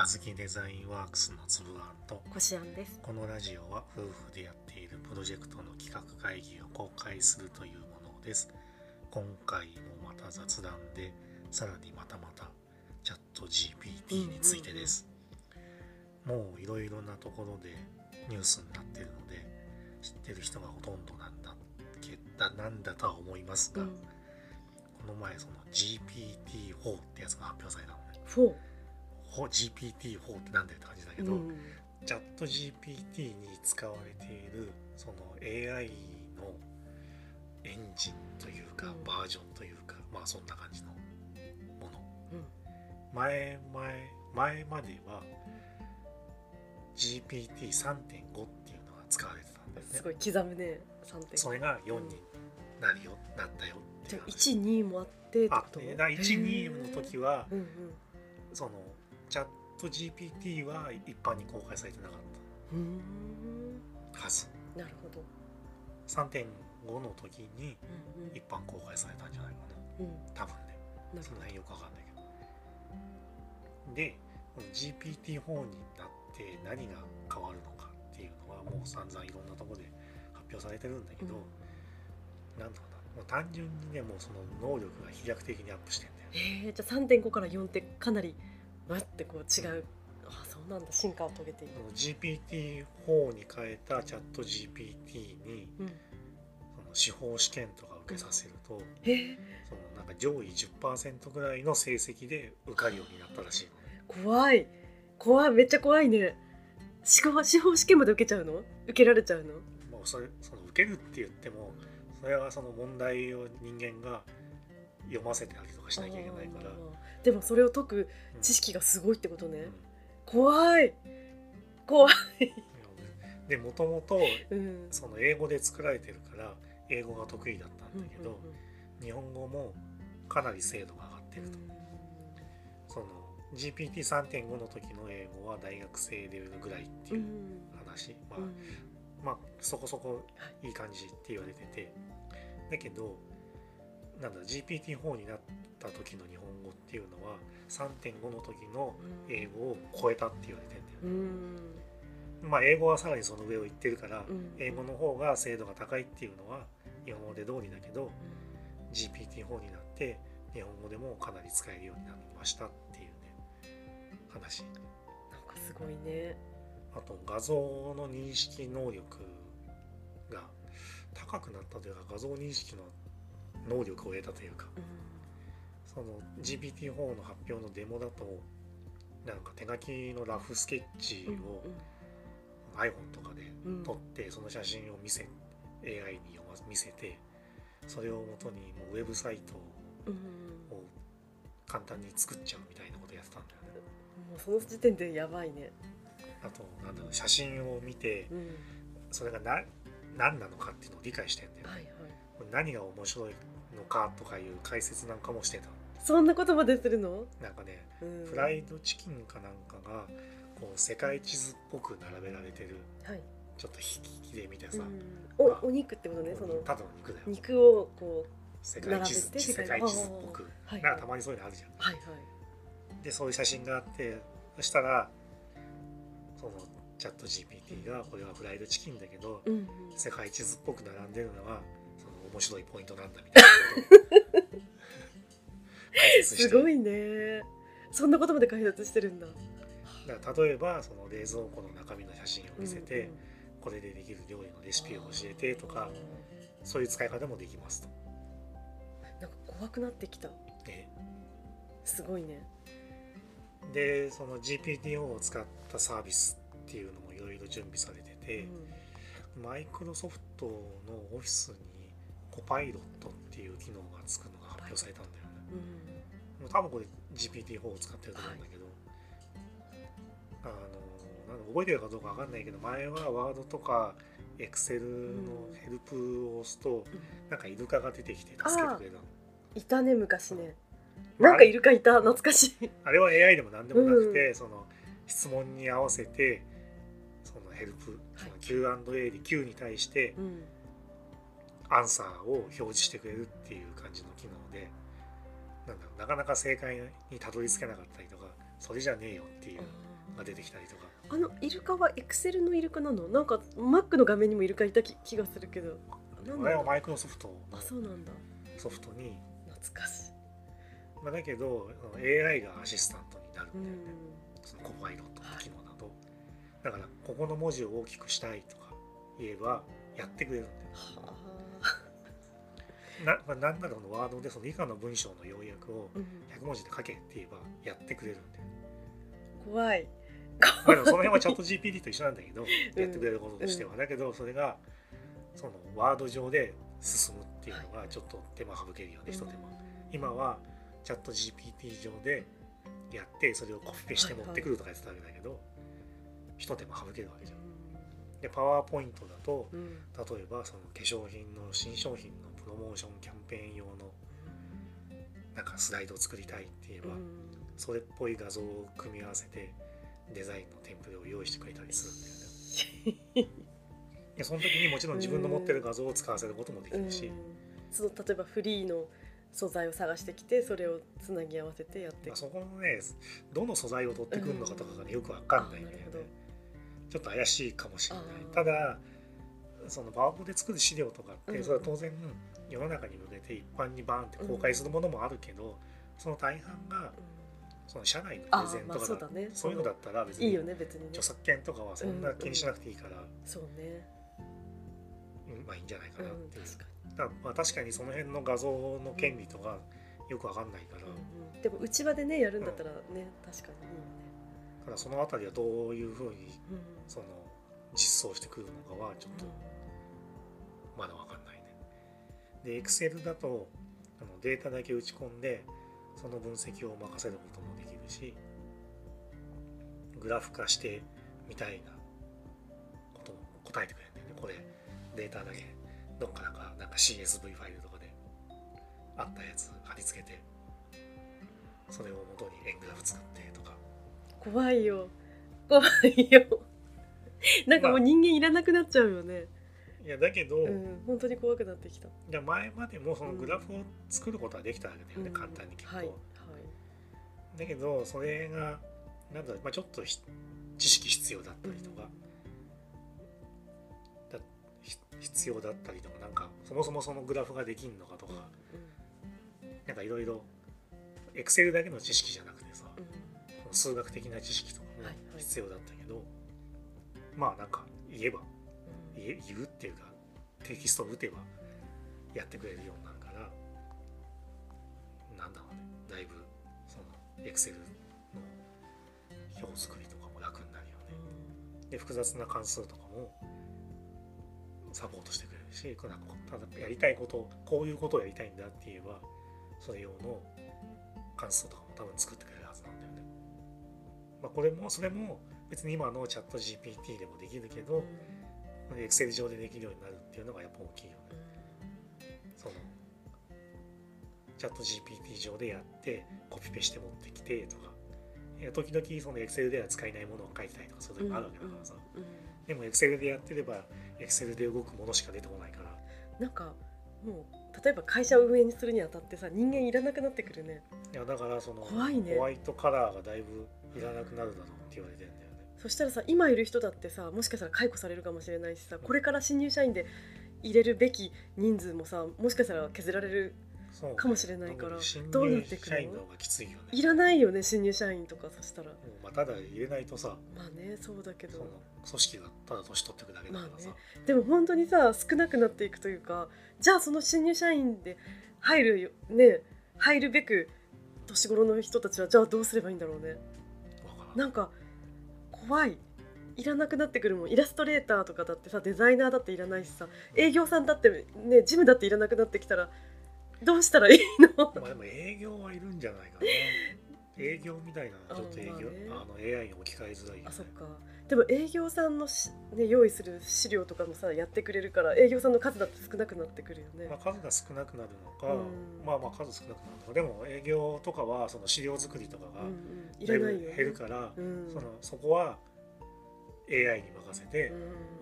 あずきデザインワークスのつぶあんとこしあんです。このラジオは夫婦でやっているプロジェクトの企画会議を公開するというものです。今回もまた雑談でさらにまたまたチャット GPT についてです、もういろいろなところでニュースになってるので知ってる人がほとんどなんだけだなんだとは思いますが、うん。この前その GPT-4 ってやつが発表されたのね GPT-4 ってなんだよって感じだけー。ど、うん。チャット GPT に使われているその AI のエンジンというか、うんバージョンというかまあそんな感じのものうん。前前前までは GPT3.5 っていうのが使われてたんだよねすごい刻むね。三点。それが4になるよ、なったよってじゃあいう話一二もあってってあこと？でだ12の時はうんうん。そのチャット GPT は一般に公開されてなかっうーん。たはずなるほど。3.5の時にうん一般公開されたんじゃないかうん。うん。な多分ねその辺よくわかんないけどでこの GPT-4 になって何が変わるのかっていうのはもう散々いろんなところで発表されてるんだけど、なんだろうなもう単純にねもうその能力が飛躍的にアップしてんだよねええじゃあ三点五から四ってかなりわってこう違う。あそうなんだ進化を遂げている。その GPT-4 に変えたチャット GPT にうん。その司法試験とか受けさせると、え？ー、そのなんか上位10%ぐらいの成績で受かるようになったらしいのね怖い怖いめっちゃ怖いね。司法司法試験まで受けちゃうの？受けられちゃうの？もうそれその受けるって言ってもそれはその問題を人間が読ませてありとかしなきゃいけないから、でもそれを解くうん知識がすごいってことね。うん。怖い。怖い。でもともとうん。その英語で作られてるから英語が得意だったんだけど、うんうん日本語もかなり精度が上がってると、その GPT3.5 の時の英語は大学生レベルぐらいってうん。いう話、まあうん。まあそこそこいい感じって言われてて。だけどなんだ GPT-4 になった時の日本語っていうのは3.5の時の英語を超えたって言われてんだようね、ん。まあ英語はさらにその上を行ってるから、うん。英語の方が精度が高いっていうのは今まで通りだけど GPT-4 になって日本語でもかなり使えるようになりましたっていうね話。なんかすごいね。あと画像の認識能力が高くなったというか画像認識の能力を得たというかうん。その GPT-4 の発表のデモだとなんか手書きのラフスケッチを iPhone とかでうん。撮ってその写真を見せ AI に読ま見せてそれをもとにもうウェブサイトうん。を簡単に作っちゃうみたいなことやってたんだよね。もうその時点でやばいね。あとなんだろう写真を見てうん。それがな何なのかっていうのを理解してんだよね。はいはい。何が面白いのかとかいう解説なんかもしてた。そんなことまでするの？なんかねうん。フライドチキンかなんかがこう世界地図っぽく並べられてる。はい。ちょっと引きで見てさ、うん。おお肉ってことねその。ただの肉だよ。肉をこ世界地図並べて世界地図っぽく。はい。なんかたまにそういうのあるじゃん。うはいはい。でそういう写真があってそしたらそのチャット GPT がこれはフライドチキンだけどうんうん。世界地図っぽく並んでるのは面白いポイントなんだみたいな すごいね。そんなことまで解説してるんだ。だから例えばその冷蔵庫の中身の写真を見せて、うんこれでできる料理のレシピを教えてとかあそういう使い方もできますと。ーなんか怖くなってきた。ねすごいね。でその GPT-4 を使ったサービスっていうのもいろいろ準備されてて、マイクロソフトのオフィスにコパイロットっていう機能がつくのが発表されたんだよね。うん。多分これ GPT-4 を使ってると思うんだけど、あのなんだ覚えてるかどうかわかんないけど前はワードとかエクセルのヘルプを押すと、うん。なんかイルカが出てきて助けてくれたの。いたね昔ね。まあなんかイルカいた？懐かしい。あれは AI でも何でもなくて、その質問に合わせてそのヘルプ、その Q&A で Q に対してうんアンサーを表示してくれるっていう感じの機能でなんだろうなかなか正解にたどり着けなかったりとかそれじゃねえよっていうのが出てきたりとか。あのイルカはエクセルのイルカなの？なんか Mac の画面にもイルカいた気気がするけど。あれはマイクロソフトあそうなんだ。のソフトに、懐かしい。まあ、だけど AI がアシスタントになるんだよね、うそのコパイロットの機能だと、だからここの文字を大きくしたいとか言えばやってくれるんだよんはな,、まあ、なんならこのワードでその以下の文章の要約をあ、うん、100文字で書けって言えばやってくれるんだよ。怖い。まあでもその辺はチャット GPT と一緒なんだけど、やってくれることとしては、だけどそれがそのワード上で進むっていうのがちょっと手間省けるよね、一手間。今はチャット GPT 上でやってそれをコピペして持ってくるとかやってたわけだけど、一手間省けるわけじゃんでパワーポイントだとうん。うん例えばその化粧品の新商品のプロモーションキャンペーン用のなんかスライドを作りたいって言えば、うん。それっぽい画像を組み合わせてデザインのテンプレを用意してくれたりするんだよね。でその時にもちろん自分の持ってる画像を使わせることもできるし、うん。その例えばフリーの素材を探してきてそれをつなぎ合わせてやってまあ、そこのねどの素材を取ってくるのかとかがねよくわかんないんだよねちょっと怪しいかもしれない。ただそのパワポで作る資料とかって、うん。それは当然世の中に向けて一般にバーンって公開するものもあるけど、その大半がその社内のプレゼンとかだあーまあそうだね。そういうのだったら別にいいよね別にね。著作権とかはそんな気にしなくていいから、そうね。うんまあいいんじゃないかう。んなってだまあ確かにその辺の画像の権利とかよくわかんないから、でも内輪でねやるんだったらね、確かにいいよね、だからそのあたりはどういうふうにうん。その実装してくるのかはちょっとまだわかんないね。で Excel だとあのデータだけ打ち込んでその分析を任せることもできるしグラフ化してみたいなことも答えてくれるんだよね。これデータだけどっからかなんか CSV ファイルとかであったやつ貼り付けてそれを元に円グラフ作ってとか怖いよ。怖いよ。なんかもう人間いらなくなっちゃうよね、いやだけど、うん。本当に怖くなってきた。じゃあ前までもそのグラフを作ることはできたわけだよね、うん。簡単に結構、はいはい。だけどそれがなんだろう、まあ、ちょっとひ知識必要だったりとか、だひ必要だったりとかなんかそもそもそのグラフができんのかとか、なんかいろいろエクセルだけの知識じゃなく数学的な知識とかもはい。はい必要だったけど、まあなんか言えばうん。言え言うっていうかテキストを打てばやってくれるようになるからなんだろうね。だいぶそのエクセルの表作りとかも楽になるよね。で複雑な関数とかもサポートしてくれるしなんかただやりたいことこういうことをやりたいんだって言えばそれ用の関数とかも多分作ってくれるはずなんだよね。まあ、これもそれも別に今のチャット GPT でもできるけど、エクセル上でできるようになるっていうのがやっぱ大きいよね。そのチャット GPT 上でやってコピペして持ってきてとか。時々そのエクセルでは使えないものを書いてたりとかそういう時もあるわけだからさ、うんうんでもエクセルでやってればエクセルで動くものしか出てこないから。なんかもう例えば会社を運営にするにあたってさ人間いらなくなってくるね。いやだからそのね。ホワイトカラーがだいぶいらなくなるだろうって言われてんだよね。そしたらさ今いる人だってさもしかしたら解雇されるかもしれないしさこれから新入社員で入れるべき人数もさもしかしたら削られるかもしれないから新どうな入ってくるのがきついよね。いらないよね新入社員とかそしたら。まあただ入れないとさまあねそうだけど。組織がただ年取っていくだけだからさ、までも本当にさ少なくなっていくというかじゃあその新入社員で入るよね入るべく年頃の人たちはじゃあどうすればいいんだろうねなんか怖い。いらなくなってくるもん。イラストレーターとかだってさデザイナーだっていらないしさ。営業さんだってねジムだっていらなくなってきたらどうしたらいいの？まあでも営業はいるんじゃないかな。営業みたいなちょっと営業ああ、の AI に置き換えづらいよね。あそっかでも営業さんのし、ね、用意する資料とかもさやってくれるから営業さんの数だって少なくなってくるよね、まあ、数が少なくなるのか、うん。まあまあ数少なくなるのか。でも営業とかはその資料作りとかがだいぶ減るから、うん。そのそこは AI に任せて、う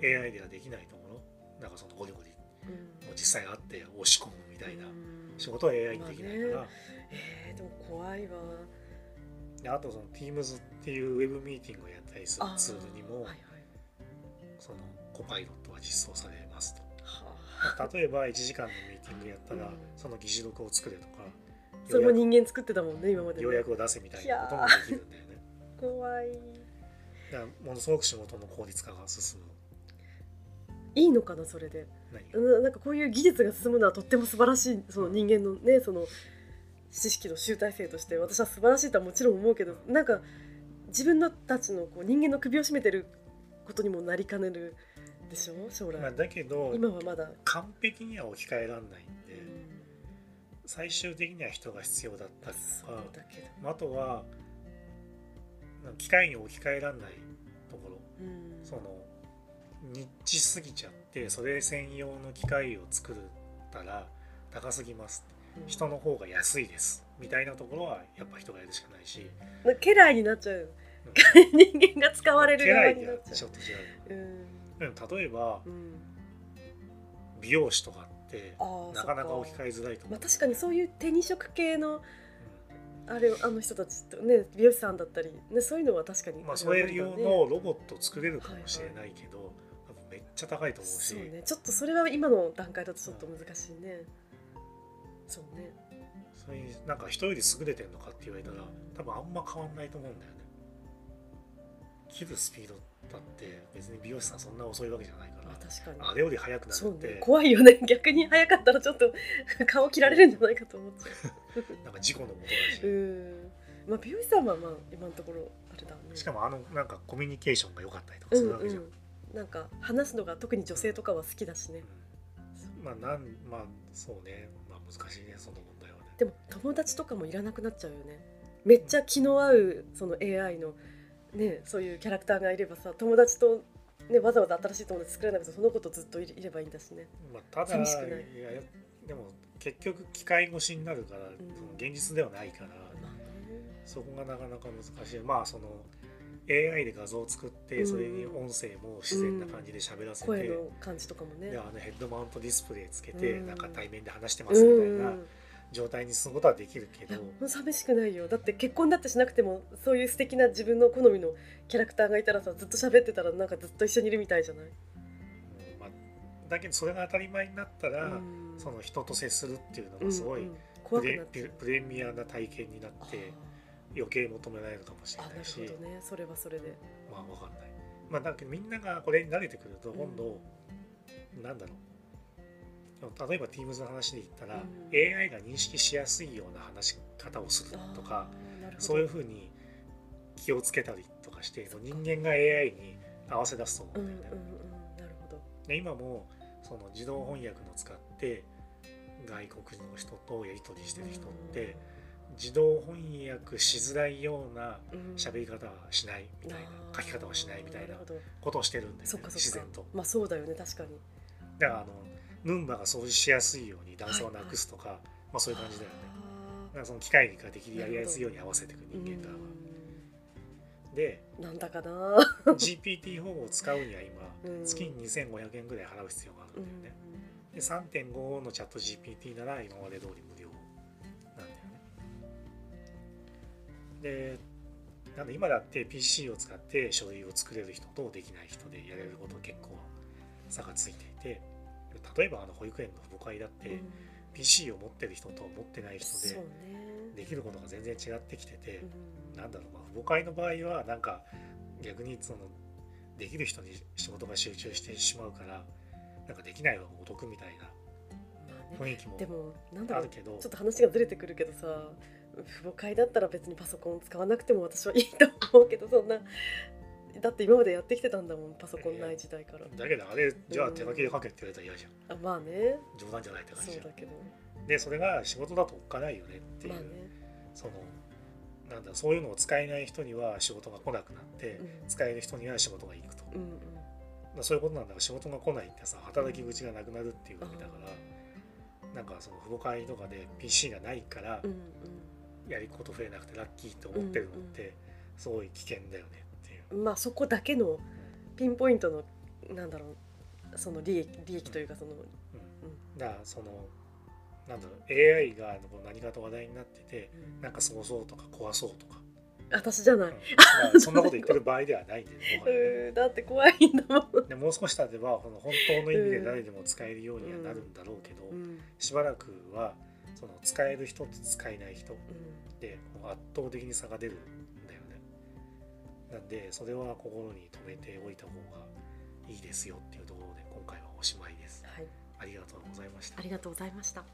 ん。AI ではできないところなんかそのゴリゴリ実際会って押し込むみたいなうん。仕事は AI にできないから、まあえー、でも怖いわ。であとその Teams っていうウェブミーティングをやったりするツールにも、はいはい。そのコパイロットは実装されますと。は例えば1時間のミーティングやったら、うん。その議事録を作れとかあそれも人間作ってたもんね今までね。要約を出せみたいなこともできるんだよね。怖い。だからものすごく仕事の効率化が進む。いいのかなそれで。なんかこういう技術が進むのはとっても素晴らしいその人間のねその知識の集大成として私は素晴らしいとはもちろん思うけどなんか自分のたちのこう人間の首を絞めてることにもなりかねるでしょ？将来、まあ、だけど今はまだ、完璧には置き換えられない。んで、うん。最終的には人が必要だったりそうとかだけど、あとは機械に置き換えられないところ。うん。そのニッチすぎちゃってそれ専用の機械を作ったら高すぎますうん。人の方が安いですみたいなところはやっぱ人がやるしかないし。家来になっちゃううん。人間が使われる側になっちゃはちょっと違う。ううん例えばうん。美容師とかってなかなか置き換えづらいと思う。まあ、確かにそういう手に職系のあれあの人たちとね美容師さんだったり、ね、そういうのは確かにまあ、それ用のロボットを作れるかもしれないけど、多分めっちゃ高いと思うし。そうね。ちょっとそれは今の段階だとちょっと難しいね、そうねそれになんか人より優れてるのかって言われたら多分あんま変わんないと思うんだよね。切るスピードだって別に美容師さんそんな遅いわけじゃないからまあ確かに。あれより速くなるって、ね。怖いよね。逆に早かったらちょっと 顔切られるんじゃないかと思っちゃ なんか事故のもとだし、ううん。まあ美容師さんはまあ今のところあれだね。しかもあのなんかコミュニケーションが良かったりとかうんするわけじゃん、うん。なんか話すのが特に女性とかは好きだしね。うん。まあなんまあそうね。まあ難しいね。そのでも友達とかもいらなくなっちゃうよね。めっちゃ気の合うその AI のねそういうキャラクターがいればさ友達とねわざわざ新しい友達作らなくてその子とずっといいればいいんだしね。まあ、ただ寂しくない。やでも結局機械越しになるから、ん。その現実ではないから、まあね。そこがなかなか難しい。まあその AI で画像を作って、うん。それに音声も自然な感じで喋らせて、声の感じとかもね。であのヘッドマウントディスプレイつけて、うん。なんか対面で話してうますみたいん。な状態にすることはできるけど、寂しくないよ。だって結婚だってしなくてもそういう素敵な自分の好みのキャラクターがいたらさずっと喋ってたらなんかずっと一緒にいるみたいじゃない、うんまあ、だけどそれが当たり前になったら、うん。その人と接するっていうのがすごいうんうん。怖プレ,ミアな体験になって余計求められるかもしれないるなしほどね。それはそれで。まあわかんない。まあだけどみんながこれに慣れてくるとうん。今度、なんだろう例えば Teams の話で言ったら、うん。AI が認識しやすいような話し方をするとかそういうふうに気をつけたりとかして人間が AI に合わせ出すと思ううんんうんうんだよね。なるほど。で今もその自動翻訳の使って外国の人とやり取りしてる人って、自動翻訳しづらいようなうん。喋り方はしないみたいな、書き方はしないみたいなことをしてるんですそよね自然と。まあそうだよね確かに。だからあのヌンバが掃除しやすいように段差をなくすとか、まあそういう感じだよね。だからその機械ができるやりやすいように合わせていく人間側は。でうんなんだかな GPT-4 を使うには今うん月に2500円ぐらい払う必要があるんだよね。で3.5のチャット GPT なら今まで通り無料なんだよね。でなんで今だって PC を使って書類を作れる人とできない人でやれること結構差がついていて例えばあの保育園の父母会だって、うん。PC を持ってる人と持ってない人でね。できることが全然違ってきてて、うん。なんだろう、まあ、父母会の場合はなんか逆にそのできる人に仕事が集中してしまうからなんかできない方がお得みたいな雰囲気もあるけど。ちょっと話がずれてくるけどさ父母会だったら別にパソコン使わなくても私はいいと思うけどそんなだって今までやってきてたんだもんパソコンない時代から、だけどあれじゃあ手書きで書けって言われたら嫌じゃん。あまあね。冗談じゃないって感じじゃん。そうだけど。でそれが仕事だとおっかないよねっていう、まあね、そのなんだそういうのを使えない人には仕事が来なくなって、うん使える人には仕事が行くと、うんうん。だからそういうことなんだから仕事が来ないってさ働き口がなくなるっていうわけだから、なんかその父母会とかで PC がないからうんうん。やること増えなくてラッキーって思ってるのってすごい危険だよねまあそこだけのピンポイントのなんだろうその利益利益というかその、うん。だからそのなんだろう AI が何かと話題になっててうん。なんかすごそうとか怖そうとか。私じゃない、うん。まあ、そんなこと言ってる場合ではないんで、ね、だって怖いんだもん、でもう少し経てばこの本当の意味で誰でも使えるようにはなるんだろうけど、うん。しばらくはその使える人と使えない人うん。で圧倒的に差が出るなんでそれは心に留めておいた方がいいですよっていうところで今回はおしまいです。はい、ありがとうございました。ありがとうございました。